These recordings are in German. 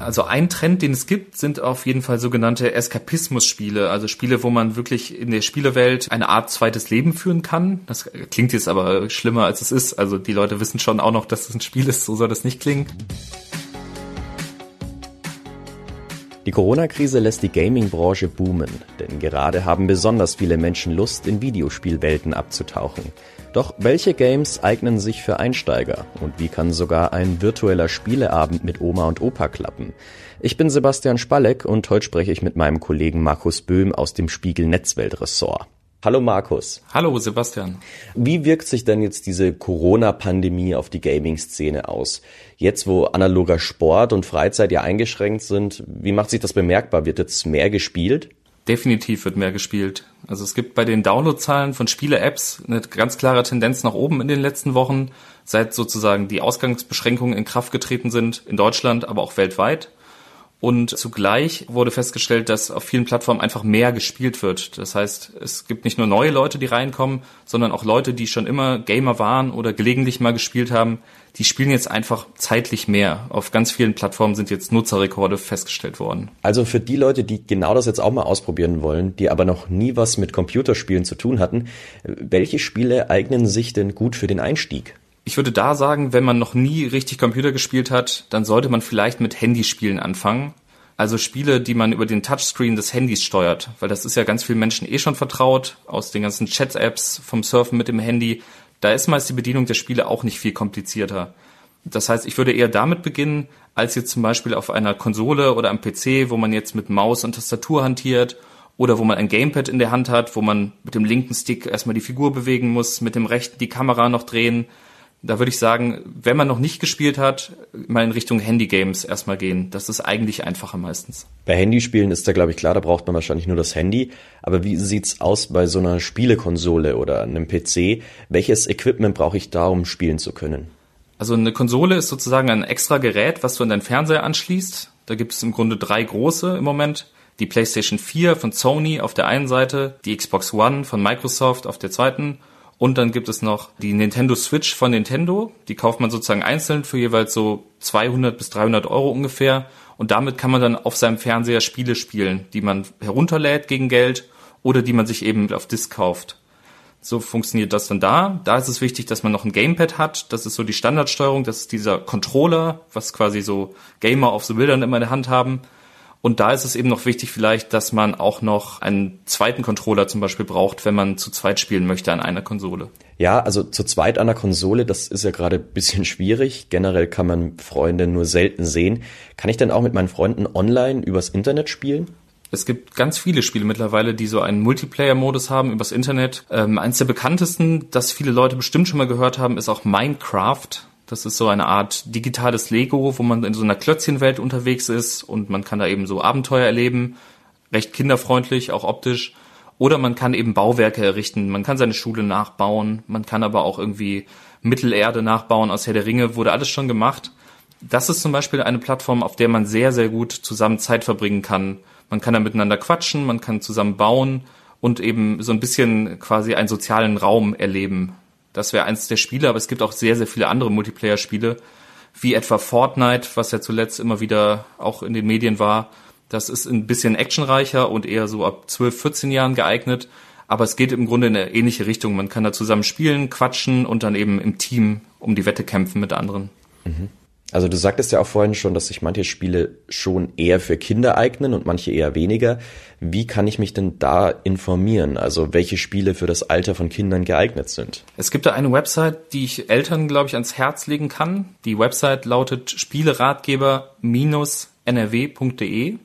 Also ein Trend, den es gibt, sind auf jeden Fall sogenannte Eskapismus-Spiele, also Spiele, wo man wirklich in der Spielewelt eine Art zweites Leben führen kann. Das klingt jetzt aber schlimmer, als es ist. Also die Leute wissen schon auch noch, dass es ein Spiel ist, so soll das nicht klingen. Die Corona-Krise lässt die Gaming-Branche boomen, denn gerade haben besonders viele Menschen Lust, in Videospielwelten abzutauchen. Doch welche Games eignen sich für Einsteiger und wie kann sogar ein virtueller Spieleabend mit Oma und Opa klappen? Ich bin Sebastian Spalleck und heute spreche ich mit meinem Kollegen Markus Böhm aus dem Spiegel Netzwelt-Ressort. Hallo Markus. Hallo Sebastian. Wie wirkt sich denn jetzt diese Corona-Pandemie auf die Gaming-Szene aus? Jetzt, wo analoger Sport und Freizeit ja eingeschränkt sind, wie macht sich das bemerkbar? Wird jetzt mehr gespielt? Definitiv wird mehr gespielt. Also es gibt bei den Downloadzahlen von Spiele-Apps eine ganz klare Tendenz nach oben in den letzten Wochen, seit sozusagen die Ausgangsbeschränkungen in Kraft getreten sind, in Deutschland, aber auch weltweit. Und zugleich wurde festgestellt, dass auf vielen Plattformen einfach mehr gespielt wird. Das heißt, es gibt nicht nur neue Leute, die reinkommen, sondern auch Leute, die schon immer Gamer waren oder gelegentlich mal gespielt haben, die spielen jetzt einfach zeitlich mehr. Auf ganz vielen Plattformen sind jetzt Nutzerrekorde festgestellt worden. Also für die Leute, die genau das jetzt auch mal ausprobieren wollen, die aber noch nie was mit Computerspielen zu tun hatten, welche Spiele eignen sich denn gut für den Einstieg? Ich würde da sagen, wenn man noch nie richtig Computer gespielt hat, dann sollte man vielleicht mit Handyspielen anfangen. Also Spiele, die man über den Touchscreen des Handys steuert, weil das ist ja ganz vielen Menschen eh schon vertraut, aus den ganzen Chat-Apps, vom Surfen mit dem Handy. Da ist meist die Bedienung der Spiele auch nicht viel komplizierter. Das heißt, ich würde eher damit beginnen, als jetzt zum Beispiel auf einer Konsole oder am PC, wo man jetzt mit Maus und Tastatur hantiert oder wo man ein Gamepad in der Hand hat, wo man mit dem linken Stick erstmal die Figur bewegen muss, mit dem rechten die Kamera noch drehen da würde ich sagen, wenn man noch nicht gespielt hat, mal in Richtung Handy-Games erstmal gehen. Das ist eigentlich einfacher meistens. Bei Handyspielen ist da, glaube ich, klar, da braucht man wahrscheinlich nur das Handy. Aber wie sieht's aus bei so einer Spielekonsole oder einem PC? Welches Equipment brauche ich da, um spielen zu können? Also eine Konsole ist sozusagen ein extra Gerät, was du an deinen Fernseher anschließt. Da gibt es im Grunde drei große im Moment. Die PlayStation 4 von Sony auf der einen Seite, die Xbox One von Microsoft auf der zweiten und dann gibt es noch die Nintendo Switch von Nintendo. Die kauft man sozusagen einzeln für jeweils so 200 bis 300 Euro ungefähr. Und damit kann man dann auf seinem Fernseher Spiele spielen, die man herunterlädt gegen Geld oder die man sich eben auf Disc kauft. So funktioniert das dann da. Da ist es wichtig, dass man noch ein Gamepad hat. Das ist so die Standardsteuerung. Das ist dieser Controller, was quasi so Gamer auf so Bildern immer in der Hand haben. Und da ist es eben noch wichtig vielleicht, dass man auch noch einen zweiten Controller zum Beispiel braucht, wenn man zu zweit spielen möchte an einer Konsole. Ja, also zu zweit an der Konsole, das ist ja gerade ein bisschen schwierig. Generell kann man Freunde nur selten sehen. Kann ich denn auch mit meinen Freunden online übers Internet spielen? Es gibt ganz viele Spiele mittlerweile, die so einen Multiplayer-Modus haben übers Internet. Ähm, eins der bekanntesten, das viele Leute bestimmt schon mal gehört haben, ist auch Minecraft. Das ist so eine Art digitales Lego, wo man in so einer Klötzchenwelt unterwegs ist und man kann da eben so Abenteuer erleben, recht kinderfreundlich, auch optisch. Oder man kann eben Bauwerke errichten, man kann seine Schule nachbauen, man kann aber auch irgendwie Mittelerde nachbauen aus Herr der Ringe, wurde alles schon gemacht. Das ist zum Beispiel eine Plattform, auf der man sehr, sehr gut zusammen Zeit verbringen kann. Man kann da miteinander quatschen, man kann zusammen bauen und eben so ein bisschen quasi einen sozialen Raum erleben. Das wäre eins der Spiele, aber es gibt auch sehr, sehr viele andere Multiplayer-Spiele, wie etwa Fortnite, was ja zuletzt immer wieder auch in den Medien war. Das ist ein bisschen actionreicher und eher so ab 12, 14 Jahren geeignet. Aber es geht im Grunde in eine ähnliche Richtung. Man kann da zusammen spielen, quatschen und dann eben im Team um die Wette kämpfen mit anderen. Mhm. Also du sagtest ja auch vorhin schon, dass sich manche Spiele schon eher für Kinder eignen und manche eher weniger. Wie kann ich mich denn da informieren? Also welche Spiele für das Alter von Kindern geeignet sind? Es gibt da eine Website, die ich Eltern, glaube ich, ans Herz legen kann. Die Website lautet spieleratgeber-nrw.de.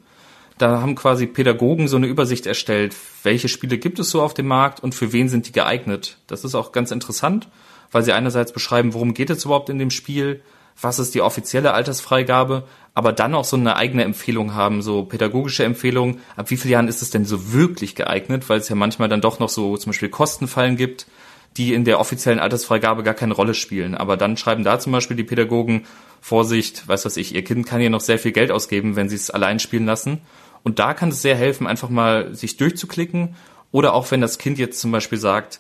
Da haben quasi Pädagogen so eine Übersicht erstellt, welche Spiele gibt es so auf dem Markt und für wen sind die geeignet. Das ist auch ganz interessant, weil sie einerseits beschreiben, worum geht es überhaupt in dem Spiel, was ist die offizielle Altersfreigabe, aber dann auch so eine eigene Empfehlung haben, so pädagogische Empfehlungen, ab wie vielen Jahren ist es denn so wirklich geeignet, weil es ja manchmal dann doch noch so zum Beispiel Kostenfallen gibt, die in der offiziellen Altersfreigabe gar keine Rolle spielen. Aber dann schreiben da zum Beispiel die Pädagogen, Vorsicht, weiß was ich, ihr Kind kann ja noch sehr viel Geld ausgeben, wenn sie es allein spielen lassen. Und da kann es sehr helfen, einfach mal sich durchzuklicken. Oder auch wenn das Kind jetzt zum Beispiel sagt,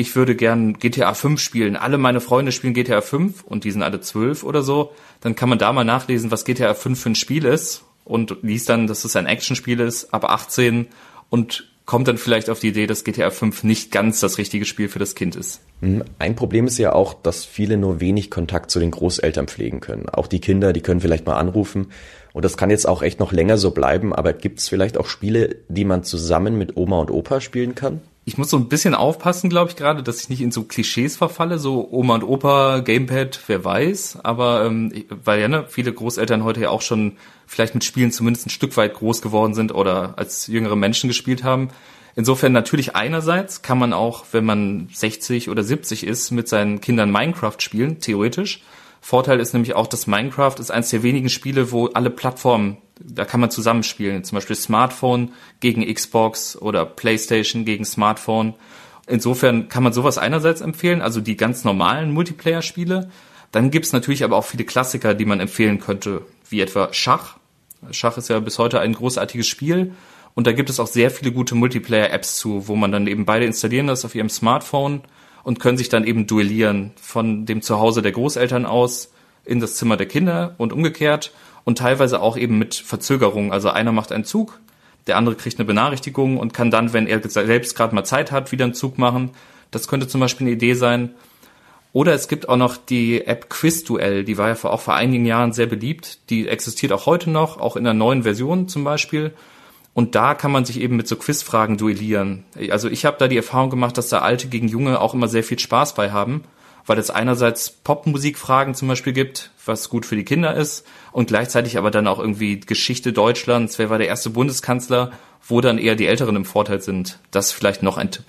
ich würde gern GTA 5 spielen, alle meine Freunde spielen GTA 5 und die sind alle zwölf oder so, dann kann man da mal nachlesen, was GTA 5 für ein Spiel ist und liest dann, dass es ein Actionspiel ist, ab 18 und kommt dann vielleicht auf die Idee, dass GTA 5 nicht ganz das richtige Spiel für das Kind ist. Mhm. Ein Problem ist ja auch, dass viele nur wenig Kontakt zu den Großeltern pflegen können. Auch die Kinder, die können vielleicht mal anrufen. Und das kann jetzt auch echt noch länger so bleiben, aber gibt es vielleicht auch Spiele, die man zusammen mit Oma und Opa spielen kann? Ich muss so ein bisschen aufpassen, glaube ich, gerade, dass ich nicht in so Klischees verfalle, so Oma und Opa, Gamepad, wer weiß. Aber ähm, weil ja ne, viele Großeltern heute ja auch schon vielleicht mit Spielen zumindest ein Stück weit groß geworden sind oder als jüngere Menschen gespielt haben. Insofern natürlich einerseits kann man auch, wenn man 60 oder 70 ist, mit seinen Kindern Minecraft spielen, theoretisch. Vorteil ist nämlich auch, dass Minecraft ist eines der wenigen Spiele, wo alle Plattformen, da kann man zusammenspielen. Zum Beispiel Smartphone gegen Xbox oder PlayStation gegen Smartphone. Insofern kann man sowas einerseits empfehlen, also die ganz normalen Multiplayer-Spiele. Dann gibt's natürlich aber auch viele Klassiker, die man empfehlen könnte, wie etwa Schach. Schach ist ja bis heute ein großartiges Spiel. Und da gibt es auch sehr viele gute Multiplayer-Apps zu, wo man dann eben beide installieren das auf ihrem Smartphone und können sich dann eben duellieren von dem Zuhause der Großeltern aus in das Zimmer der Kinder und umgekehrt und teilweise auch eben mit Verzögerung. Also einer macht einen Zug, der andere kriegt eine Benachrichtigung und kann dann, wenn er selbst gerade mal Zeit hat, wieder einen Zug machen. Das könnte zum Beispiel eine Idee sein. Oder es gibt auch noch die App Quizduell, die war ja auch vor einigen Jahren sehr beliebt. Die existiert auch heute noch, auch in einer neuen Version zum Beispiel. Und da kann man sich eben mit so Quizfragen duellieren. Also ich habe da die Erfahrung gemacht, dass da Alte gegen Junge auch immer sehr viel Spaß bei haben, weil es einerseits Popmusikfragen zum Beispiel gibt, was gut für die Kinder ist, und gleichzeitig aber dann auch irgendwie Geschichte Deutschlands, wer war der erste Bundeskanzler, wo dann eher die Älteren im Vorteil sind. Das ist vielleicht noch ein Tipp.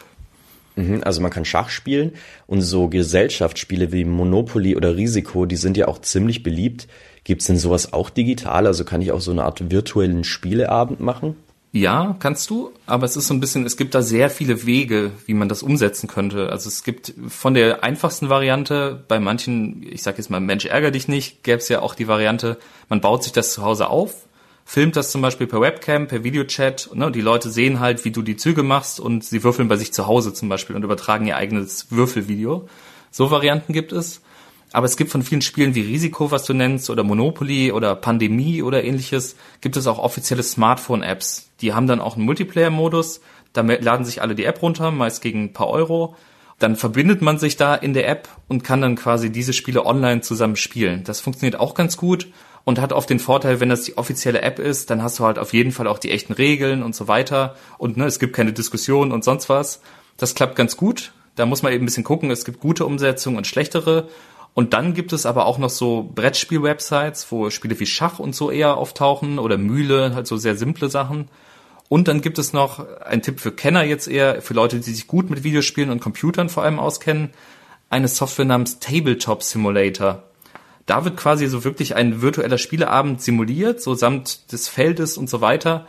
Mhm, also man kann Schach spielen und so Gesellschaftsspiele wie Monopoly oder Risiko, die sind ja auch ziemlich beliebt. Gibt es denn sowas auch digital? Also kann ich auch so eine Art virtuellen Spieleabend machen? Ja, kannst du, aber es ist so ein bisschen, es gibt da sehr viele Wege, wie man das umsetzen könnte. Also es gibt von der einfachsten Variante, bei manchen, ich sag jetzt mal, Mensch, ärger dich nicht, gäbe es ja auch die Variante, man baut sich das zu Hause auf, filmt das zum Beispiel per Webcam, per Videochat, ne, die Leute sehen halt, wie du die Züge machst und sie würfeln bei sich zu Hause zum Beispiel und übertragen ihr eigenes Würfelvideo. So Varianten gibt es. Aber es gibt von vielen Spielen wie Risiko, was du nennst, oder Monopoly oder Pandemie oder ähnliches, gibt es auch offizielle Smartphone-Apps. Die haben dann auch einen Multiplayer-Modus. Da laden sich alle die App runter, meist gegen ein paar Euro. Dann verbindet man sich da in der App und kann dann quasi diese Spiele online zusammen spielen. Das funktioniert auch ganz gut und hat oft den Vorteil, wenn das die offizielle App ist, dann hast du halt auf jeden Fall auch die echten Regeln und so weiter. Und ne, es gibt keine Diskussion und sonst was. Das klappt ganz gut. Da muss man eben ein bisschen gucken. Es gibt gute Umsetzungen und schlechtere. Und dann gibt es aber auch noch so Brettspiel-Websites, wo Spiele wie Schach und so eher auftauchen oder Mühle, halt so sehr simple Sachen. Und dann gibt es noch ein Tipp für Kenner jetzt eher, für Leute, die sich gut mit Videospielen und Computern vor allem auskennen, eine Software namens Tabletop Simulator. Da wird quasi so wirklich ein virtueller Spieleabend simuliert, so samt des Feldes und so weiter.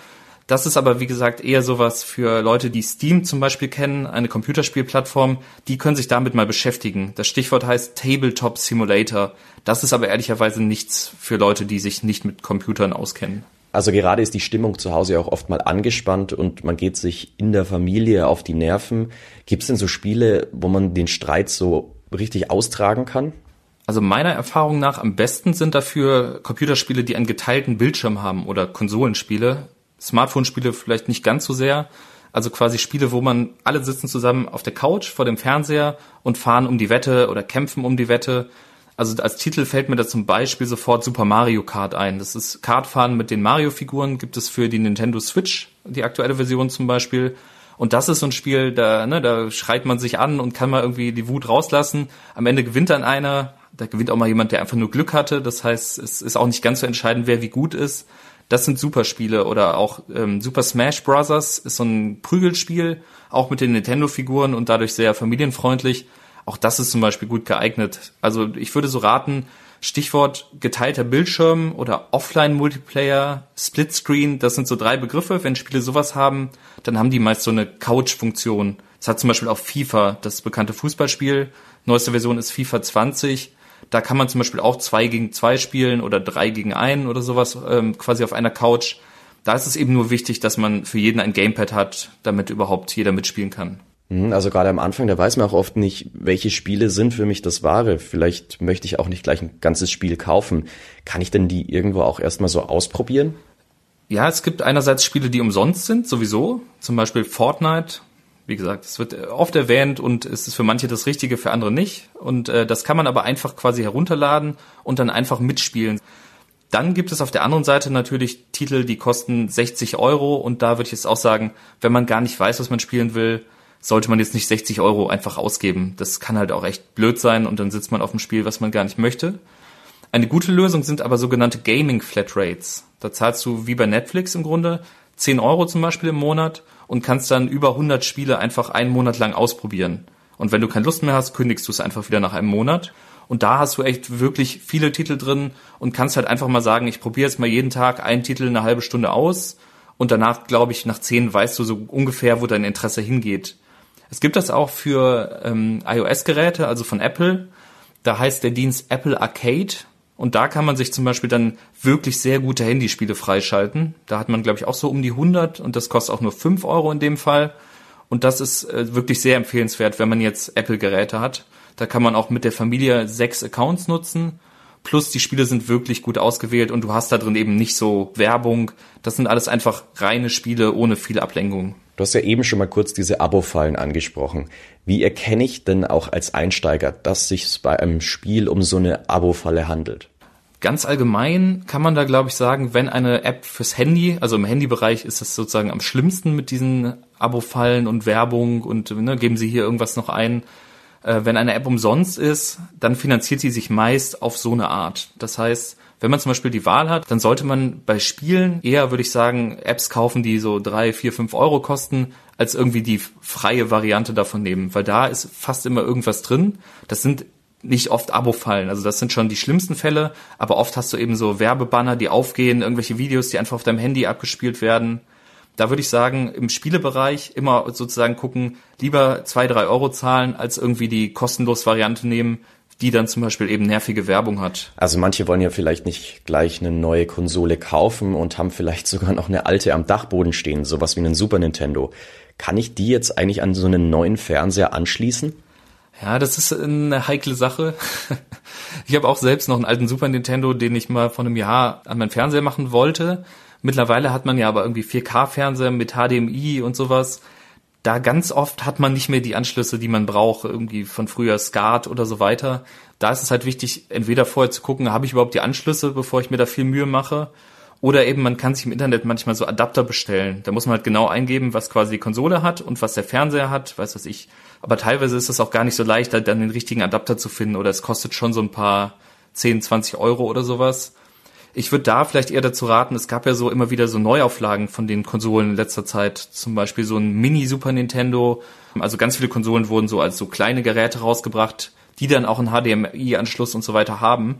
Das ist aber, wie gesagt, eher sowas für Leute, die Steam zum Beispiel kennen, eine Computerspielplattform. Die können sich damit mal beschäftigen. Das Stichwort heißt Tabletop Simulator. Das ist aber ehrlicherweise nichts für Leute, die sich nicht mit Computern auskennen. Also gerade ist die Stimmung zu Hause auch oft mal angespannt und man geht sich in der Familie auf die Nerven. Gibt es denn so Spiele, wo man den Streit so richtig austragen kann? Also meiner Erfahrung nach am besten sind dafür Computerspiele, die einen geteilten Bildschirm haben oder Konsolenspiele. Smartphone-Spiele vielleicht nicht ganz so sehr. Also quasi Spiele, wo man alle sitzen zusammen auf der Couch vor dem Fernseher und fahren um die Wette oder kämpfen um die Wette. Also als Titel fällt mir da zum Beispiel sofort Super Mario Kart ein. Das ist Kartfahren mit den Mario-Figuren, gibt es für die Nintendo Switch, die aktuelle Version zum Beispiel. Und das ist so ein Spiel, da, ne, da schreit man sich an und kann mal irgendwie die Wut rauslassen. Am Ende gewinnt dann einer, da gewinnt auch mal jemand, der einfach nur Glück hatte. Das heißt, es ist auch nicht ganz so entscheidend, wer wie gut ist. Das sind super Spiele oder auch ähm, Super Smash Bros. ist so ein Prügelspiel, auch mit den Nintendo-Figuren und dadurch sehr familienfreundlich. Auch das ist zum Beispiel gut geeignet. Also ich würde so raten, Stichwort geteilter Bildschirm oder Offline-Multiplayer, Splitscreen, das sind so drei Begriffe. Wenn Spiele sowas haben, dann haben die meist so eine Couch-Funktion. Das hat zum Beispiel auch FIFA, das bekannte Fußballspiel. Neueste Version ist FIFA 20 da kann man zum Beispiel auch zwei gegen zwei spielen oder drei gegen einen oder sowas ähm, quasi auf einer Couch. Da ist es eben nur wichtig, dass man für jeden ein Gamepad hat, damit überhaupt jeder mitspielen kann. Mhm, also gerade am Anfang, da weiß man auch oft nicht, welche Spiele sind für mich das Wahre. Vielleicht möchte ich auch nicht gleich ein ganzes Spiel kaufen. Kann ich denn die irgendwo auch erstmal so ausprobieren? Ja, es gibt einerseits Spiele, die umsonst sind, sowieso. Zum Beispiel Fortnite. Wie gesagt, es wird oft erwähnt und es ist für manche das Richtige, für andere nicht. Und äh, das kann man aber einfach quasi herunterladen und dann einfach mitspielen. Dann gibt es auf der anderen Seite natürlich Titel, die kosten 60 Euro und da würde ich jetzt auch sagen, wenn man gar nicht weiß, was man spielen will, sollte man jetzt nicht 60 Euro einfach ausgeben. Das kann halt auch echt blöd sein und dann sitzt man auf dem Spiel, was man gar nicht möchte. Eine gute Lösung sind aber sogenannte Gaming Flatrates. Da zahlst du wie bei Netflix im Grunde 10 Euro zum Beispiel im Monat und kannst dann über 100 Spiele einfach einen Monat lang ausprobieren. Und wenn du keine Lust mehr hast, kündigst du es einfach wieder nach einem Monat. Und da hast du echt wirklich viele Titel drin und kannst halt einfach mal sagen, ich probiere jetzt mal jeden Tag einen Titel eine halbe Stunde aus und danach, glaube ich, nach zehn weißt du so ungefähr, wo dein Interesse hingeht. Es gibt das auch für ähm, iOS-Geräte, also von Apple. Da heißt der Dienst Apple Arcade. Und da kann man sich zum Beispiel dann wirklich sehr gute Handyspiele freischalten. Da hat man, glaube ich, auch so um die 100 und das kostet auch nur 5 Euro in dem Fall. Und das ist äh, wirklich sehr empfehlenswert, wenn man jetzt Apple-Geräte hat. Da kann man auch mit der Familie sechs Accounts nutzen. Plus die Spiele sind wirklich gut ausgewählt und du hast da drin eben nicht so Werbung. Das sind alles einfach reine Spiele ohne viel Ablenkung. Du hast ja eben schon mal kurz diese Abo-Fallen angesprochen. Wie erkenne ich denn auch als Einsteiger, dass sich bei einem Spiel um so eine Abo-Falle handelt? Ganz allgemein kann man da, glaube ich, sagen, wenn eine App fürs Handy, also im Handybereich ist das sozusagen am schlimmsten mit diesen Abo-Fallen und Werbung und ne, geben Sie hier irgendwas noch ein. Äh, wenn eine App umsonst ist, dann finanziert sie sich meist auf so eine Art. Das heißt, wenn man zum Beispiel die Wahl hat, dann sollte man bei Spielen eher, würde ich sagen, Apps kaufen, die so drei, vier, fünf Euro kosten, als irgendwie die freie Variante davon nehmen, weil da ist fast immer irgendwas drin. Das sind nicht oft Abo-Fallen. Also das sind schon die schlimmsten Fälle, aber oft hast du eben so Werbebanner, die aufgehen, irgendwelche Videos, die einfach auf deinem Handy abgespielt werden. Da würde ich sagen, im Spielebereich immer sozusagen gucken, lieber zwei, drei Euro zahlen, als irgendwie die kostenlos Variante nehmen, die dann zum Beispiel eben nervige Werbung hat. Also manche wollen ja vielleicht nicht gleich eine neue Konsole kaufen und haben vielleicht sogar noch eine alte am Dachboden stehen, sowas wie einen Super Nintendo. Kann ich die jetzt eigentlich an so einen neuen Fernseher anschließen? Ja, das ist eine heikle Sache. Ich habe auch selbst noch einen alten Super Nintendo, den ich mal vor einem Jahr an meinen Fernseher machen wollte. Mittlerweile hat man ja aber irgendwie 4K-Fernseher mit HDMI und sowas da ganz oft hat man nicht mehr die Anschlüsse, die man braucht, irgendwie von früher SCART oder so weiter. Da ist es halt wichtig, entweder vorher zu gucken, habe ich überhaupt die Anschlüsse, bevor ich mir da viel Mühe mache, oder eben man kann sich im Internet manchmal so Adapter bestellen. Da muss man halt genau eingeben, was quasi die Konsole hat und was der Fernseher hat, weiß was ich. Aber teilweise ist es auch gar nicht so leicht, dann den richtigen Adapter zu finden oder es kostet schon so ein paar 10, 20 Euro oder sowas. Ich würde da vielleicht eher dazu raten, es gab ja so immer wieder so Neuauflagen von den Konsolen in letzter Zeit. Zum Beispiel so ein Mini-Super Nintendo. Also ganz viele Konsolen wurden so als so kleine Geräte rausgebracht, die dann auch einen HDMI-Anschluss und so weiter haben.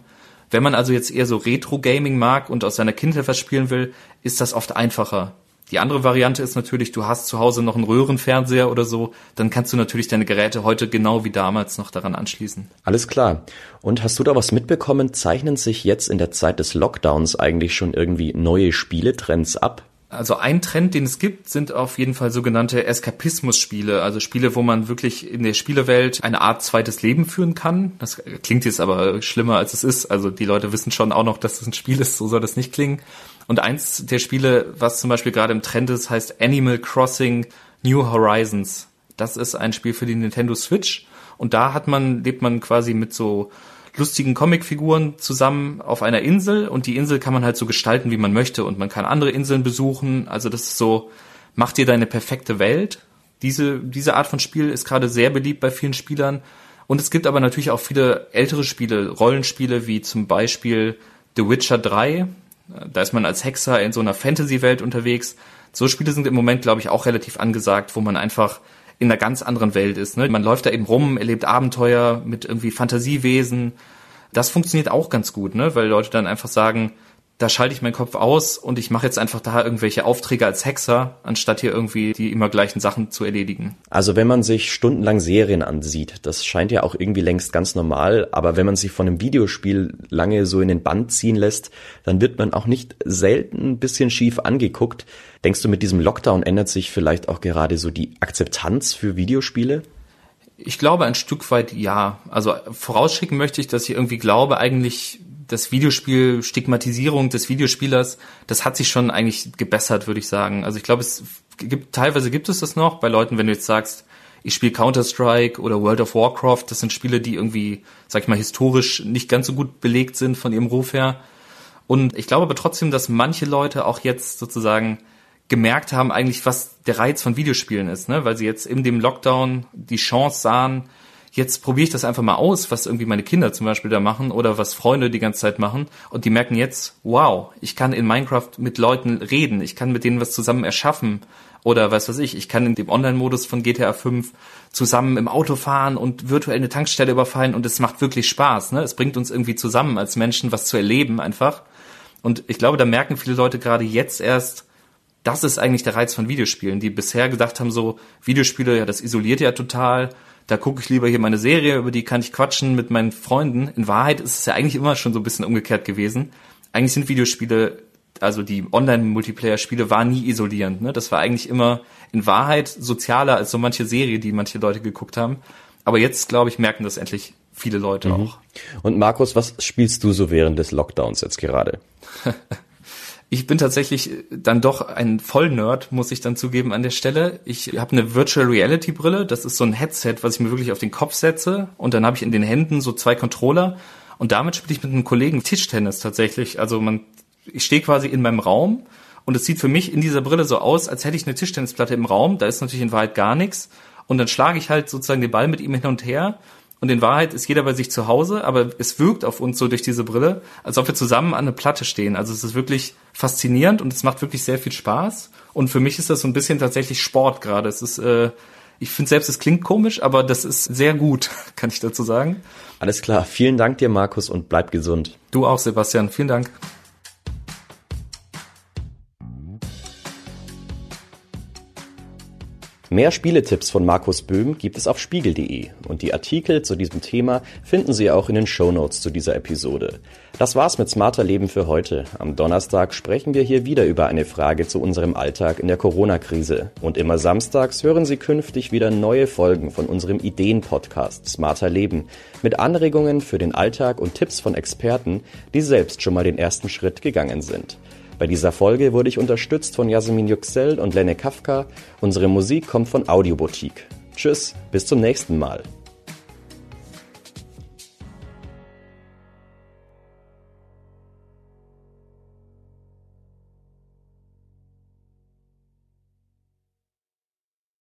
Wenn man also jetzt eher so Retro-Gaming mag und aus seiner Kindheit was spielen will, ist das oft einfacher. Die andere Variante ist natürlich, du hast zu Hause noch einen Röhrenfernseher oder so, dann kannst du natürlich deine Geräte heute genau wie damals noch daran anschließen. Alles klar. Und hast du da was mitbekommen? Zeichnen sich jetzt in der Zeit des Lockdowns eigentlich schon irgendwie neue Spieletrends ab? Also ein Trend, den es gibt, sind auf jeden Fall sogenannte Eskapismus-Spiele, also Spiele, wo man wirklich in der Spielewelt eine Art zweites Leben führen kann. Das klingt jetzt aber schlimmer, als es ist. Also die Leute wissen schon auch noch, dass es ein Spiel ist, so soll das nicht klingen. Und eins der Spiele, was zum Beispiel gerade im Trend ist, heißt Animal Crossing New Horizons. Das ist ein Spiel für die Nintendo Switch. Und da hat man, lebt man quasi mit so lustigen Comicfiguren zusammen auf einer Insel und die Insel kann man halt so gestalten, wie man möchte und man kann andere Inseln besuchen. Also das ist so, macht dir deine perfekte Welt. Diese, diese Art von Spiel ist gerade sehr beliebt bei vielen Spielern. Und es gibt aber natürlich auch viele ältere Spiele, Rollenspiele wie zum Beispiel The Witcher 3. Da ist man als Hexer in so einer Fantasy-Welt unterwegs. So Spiele sind im Moment, glaube ich, auch relativ angesagt, wo man einfach in einer ganz anderen Welt ist. Ne? Man läuft da eben rum, erlebt Abenteuer mit irgendwie Fantasiewesen. Das funktioniert auch ganz gut, ne? weil Leute dann einfach sagen, da schalte ich meinen Kopf aus und ich mache jetzt einfach da irgendwelche Aufträge als Hexer, anstatt hier irgendwie die immer gleichen Sachen zu erledigen. Also wenn man sich stundenlang Serien ansieht, das scheint ja auch irgendwie längst ganz normal, aber wenn man sich von einem Videospiel lange so in den Band ziehen lässt, dann wird man auch nicht selten ein bisschen schief angeguckt. Denkst du, mit diesem Lockdown ändert sich vielleicht auch gerade so die Akzeptanz für Videospiele? Ich glaube ein Stück weit ja. Also vorausschicken möchte ich, dass ich irgendwie glaube, eigentlich das Videospiel, Stigmatisierung des Videospielers, das hat sich schon eigentlich gebessert, würde ich sagen. Also ich glaube, es gibt, teilweise gibt es das noch bei Leuten, wenn du jetzt sagst, ich spiele Counter-Strike oder World of Warcraft, das sind Spiele, die irgendwie, sag ich mal, historisch nicht ganz so gut belegt sind von ihrem Ruf her. Und ich glaube aber trotzdem, dass manche Leute auch jetzt sozusagen gemerkt haben eigentlich, was der Reiz von Videospielen ist, ne? weil sie jetzt in dem Lockdown die Chance sahen, jetzt probiere ich das einfach mal aus, was irgendwie meine Kinder zum Beispiel da machen oder was Freunde die ganze Zeit machen und die merken jetzt, wow, ich kann in Minecraft mit Leuten reden, ich kann mit denen was zusammen erschaffen oder was weiß ich, ich kann in dem Online-Modus von GTA 5 zusammen im Auto fahren und virtuell eine Tankstelle überfallen und es macht wirklich Spaß, ne? Es bringt uns irgendwie zusammen als Menschen was zu erleben einfach. Und ich glaube, da merken viele Leute gerade jetzt erst, das ist eigentlich der Reiz von Videospielen, die bisher gedacht haben, so Videospiele, ja, das isoliert ja total da gucke ich lieber hier meine Serie, über die kann ich quatschen mit meinen Freunden. In Wahrheit ist es ja eigentlich immer schon so ein bisschen umgekehrt gewesen. Eigentlich sind Videospiele, also die Online-Multiplayer-Spiele waren nie isolierend. Ne? Das war eigentlich immer in Wahrheit sozialer als so manche Serie, die manche Leute geguckt haben. Aber jetzt, glaube ich, merken das endlich viele Leute mhm. auch. Und Markus, was spielst du so während des Lockdowns jetzt gerade? Ich bin tatsächlich dann doch ein Vollnerd, muss ich dann zugeben an der Stelle. Ich habe eine Virtual Reality Brille, das ist so ein Headset, was ich mir wirklich auf den Kopf setze. Und dann habe ich in den Händen so zwei Controller. Und damit spiele ich mit einem Kollegen Tischtennis tatsächlich. Also man ich stehe quasi in meinem Raum. Und es sieht für mich in dieser Brille so aus, als hätte ich eine Tischtennisplatte im Raum, da ist natürlich in Wahrheit gar nichts. Und dann schlage ich halt sozusagen den Ball mit ihm hin und her und in Wahrheit ist jeder bei sich zu Hause, aber es wirkt auf uns so durch diese Brille, als ob wir zusammen an einer Platte stehen. Also es ist wirklich faszinierend und es macht wirklich sehr viel Spaß. Und für mich ist das so ein bisschen tatsächlich Sport gerade. Es ist, äh, ich finde selbst, es klingt komisch, aber das ist sehr gut, kann ich dazu sagen. Alles klar. Vielen Dank dir, Markus, und bleib gesund. Du auch, Sebastian. Vielen Dank. Mehr Spieletipps von Markus Böhm gibt es auf spiegel.de und die Artikel zu diesem Thema finden Sie auch in den Shownotes zu dieser Episode. Das war's mit Smarter Leben für heute. Am Donnerstag sprechen wir hier wieder über eine Frage zu unserem Alltag in der Corona-Krise. Und immer samstags hören Sie künftig wieder neue Folgen von unserem Ideen-Podcast Smarter Leben mit Anregungen für den Alltag und Tipps von Experten, die selbst schon mal den ersten Schritt gegangen sind. Bei dieser Folge wurde ich unterstützt von Jasmin Yüksel und Lenne Kafka. Unsere Musik kommt von Audioboutique. Tschüss, bis zum nächsten Mal.